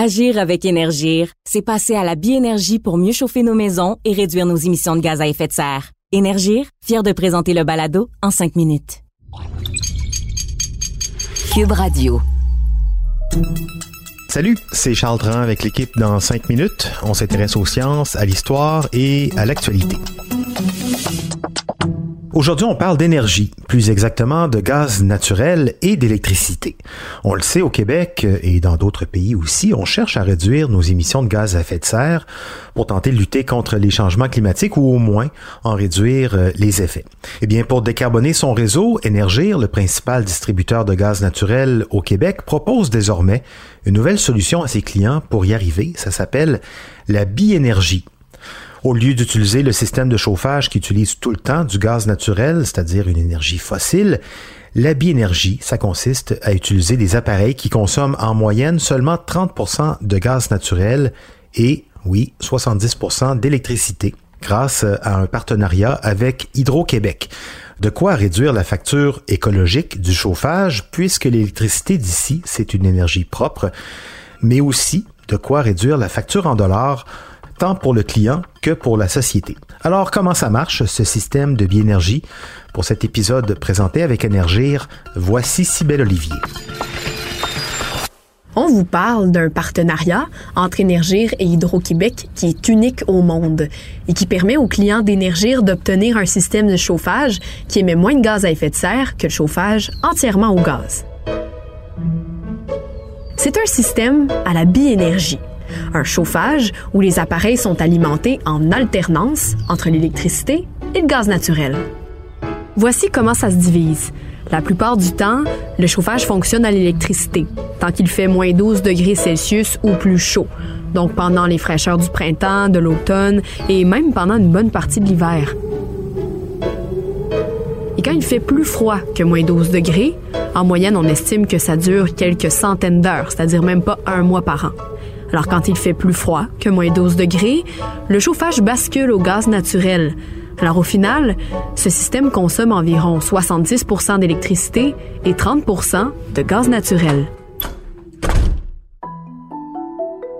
Agir avec Énergir, c'est passer à la biénergie pour mieux chauffer nos maisons et réduire nos émissions de gaz à effet de serre. Énergir, fier de présenter le balado en cinq minutes. Cube Radio. Salut, c'est Charles Dran avec l'équipe dans 5 minutes. On s'intéresse aux sciences, à l'histoire et à l'actualité. Aujourd'hui, on parle d'énergie, plus exactement de gaz naturel et d'électricité. On le sait au Québec et dans d'autres pays aussi, on cherche à réduire nos émissions de gaz à effet de serre pour tenter de lutter contre les changements climatiques ou au moins en réduire euh, les effets. Eh bien, pour décarboner son réseau, Énergir, le principal distributeur de gaz naturel au Québec, propose désormais une nouvelle solution à ses clients pour y arriver. Ça s'appelle la biénergie. Au lieu d'utiliser le système de chauffage qui utilise tout le temps du gaz naturel, c'est-à-dire une énergie fossile, la biénergie, ça consiste à utiliser des appareils qui consomment en moyenne seulement 30% de gaz naturel et, oui, 70% d'électricité grâce à un partenariat avec Hydro-Québec. De quoi réduire la facture écologique du chauffage puisque l'électricité d'ici, c'est une énergie propre, mais aussi de quoi réduire la facture en dollars tant pour le client que pour la société. Alors, comment ça marche, ce système de biénergie? Pour cet épisode présenté avec Énergir, voici Cybelle Olivier. On vous parle d'un partenariat entre Énergir et Hydro-Québec qui est unique au monde et qui permet aux clients d'Énergir d'obtenir un système de chauffage qui émet moins de gaz à effet de serre que le chauffage entièrement au gaz. C'est un système à la biénergie un chauffage où les appareils sont alimentés en alternance entre l'électricité et le gaz naturel. Voici comment ça se divise. La plupart du temps, le chauffage fonctionne à l'électricité, tant qu'il fait moins 12 degrés Celsius ou plus chaud, donc pendant les fraîcheurs du printemps, de l'automne et même pendant une bonne partie de l'hiver. Et quand il fait plus froid que moins 12 degrés, en moyenne, on estime que ça dure quelques centaines d'heures, c'est-à-dire même pas un mois par an. Alors quand il fait plus froid que moins 12 degrés, le chauffage bascule au gaz naturel. Alors au final, ce système consomme environ 70% d'électricité et 30 de gaz naturel.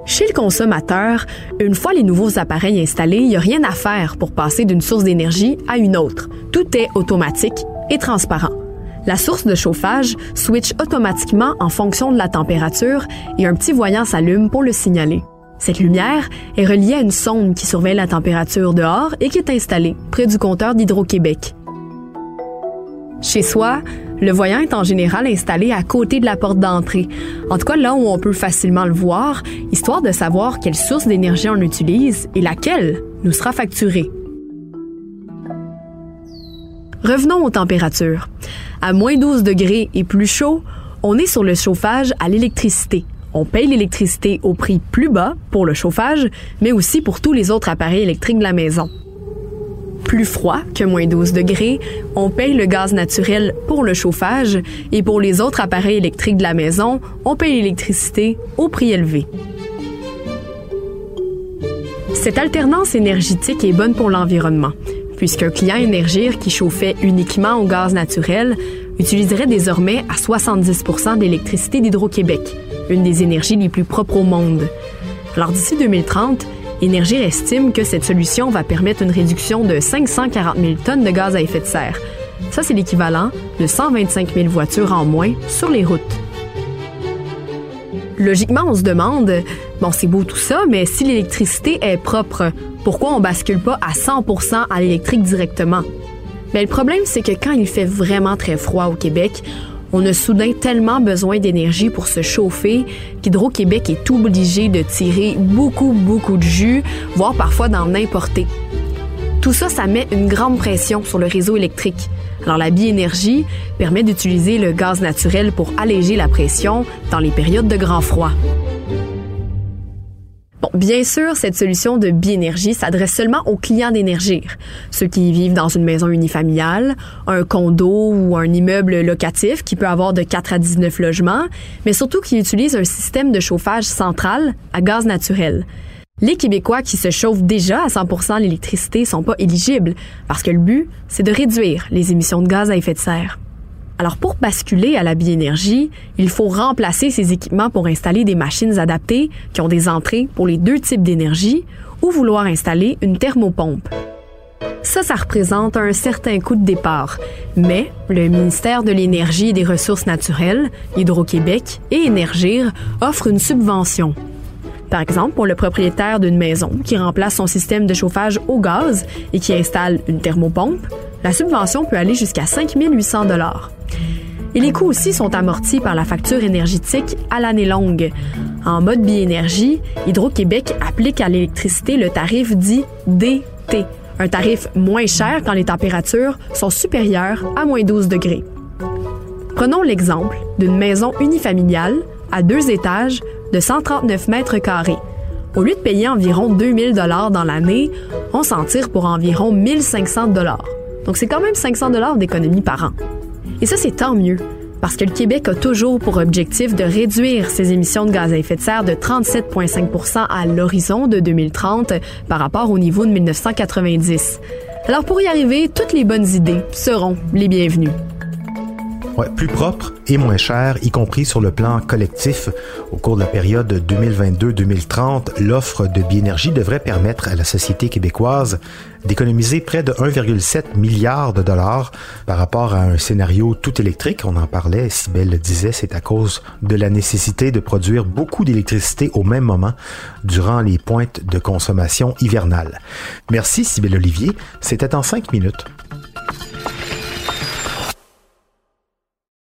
Chez le consommateur, une fois les nouveaux appareils installés, il n'y a rien à faire pour passer d'une source d'énergie à une autre. Tout est automatique et transparent. La source de chauffage switch automatiquement en fonction de la température et un petit voyant s'allume pour le signaler. Cette lumière est reliée à une sonde qui surveille la température dehors et qui est installée près du compteur d'Hydro-Québec. Chez soi, le voyant est en général installé à côté de la porte d'entrée, en tout cas là où on peut facilement le voir, histoire de savoir quelle source d'énergie on utilise et laquelle nous sera facturée. Revenons aux températures. À moins 12 degrés et plus chaud, on est sur le chauffage à l'électricité. On paye l'électricité au prix plus bas pour le chauffage, mais aussi pour tous les autres appareils électriques de la maison. Plus froid que moins 12 degrés, on paye le gaz naturel pour le chauffage et pour les autres appareils électriques de la maison, on paye l'électricité au prix élevé. Cette alternance énergétique est bonne pour l'environnement puisqu'un client Énergir qui chauffait uniquement au gaz naturel utiliserait désormais à 70 d'électricité d'Hydro-Québec, une des énergies les plus propres au monde. Alors d'ici 2030, Énergir estime que cette solution va permettre une réduction de 540 000 tonnes de gaz à effet de serre. Ça, c'est l'équivalent de 125 000 voitures en moins sur les routes. Logiquement, on se demande, bon, c'est beau tout ça, mais si l'électricité est propre, pourquoi on bascule pas à 100% à l'électrique directement? Mais le problème, c'est que quand il fait vraiment très froid au Québec, on a soudain tellement besoin d'énergie pour se chauffer qu'Hydro-Québec est obligé de tirer beaucoup, beaucoup de jus, voire parfois d'en importer. Tout ça, ça met une grande pression sur le réseau électrique. Alors la biénergie permet d'utiliser le gaz naturel pour alléger la pression dans les périodes de grand froid. Bien sûr, cette solution de biénergie s'adresse seulement aux clients d'Énergir, ceux qui vivent dans une maison unifamiliale, un condo ou un immeuble locatif qui peut avoir de 4 à 19 logements, mais surtout qui utilisent un système de chauffage central à gaz naturel. Les Québécois qui se chauffent déjà à 100 l'électricité sont pas éligibles parce que le but, c'est de réduire les émissions de gaz à effet de serre. Alors pour basculer à la biénergie, il faut remplacer ces équipements pour installer des machines adaptées qui ont des entrées pour les deux types d'énergie ou vouloir installer une thermopompe. Ça, ça représente un certain coût de départ, mais le ministère de l'Énergie et des Ressources naturelles, Hydro-Québec et Énergir offrent une subvention par exemple, pour le propriétaire d'une maison qui remplace son système de chauffage au gaz et qui installe une thermopompe, la subvention peut aller jusqu'à 5 800 et les coûts aussi sont amortis par la facture énergétique à l'année longue. En mode biénergie, Hydro-Québec applique à l'électricité le tarif dit DT, un tarif moins cher quand les températures sont supérieures à moins 12 degrés. Prenons l'exemple d'une maison unifamiliale à deux étages de 139 mètres carrés. Au lieu de payer environ 2000 dollars dans l'année, on s'en tire pour environ 1500 dollars. Donc c'est quand même 500 dollars d'économie par an. Et ça c'est tant mieux parce que le Québec a toujours pour objectif de réduire ses émissions de gaz à effet de serre de 37,5% à l'horizon de 2030 par rapport au niveau de 1990. Alors pour y arriver, toutes les bonnes idées seront les bienvenues plus propre et moins cher, y compris sur le plan collectif. Au cours de la période 2022-2030, l'offre de biénergie devrait permettre à la société québécoise d'économiser près de 1,7 milliard de dollars par rapport à un scénario tout électrique. On en parlait, Sibelle le disait, c'est à cause de la nécessité de produire beaucoup d'électricité au même moment durant les pointes de consommation hivernale. Merci Sibelle Olivier, c'était en cinq minutes.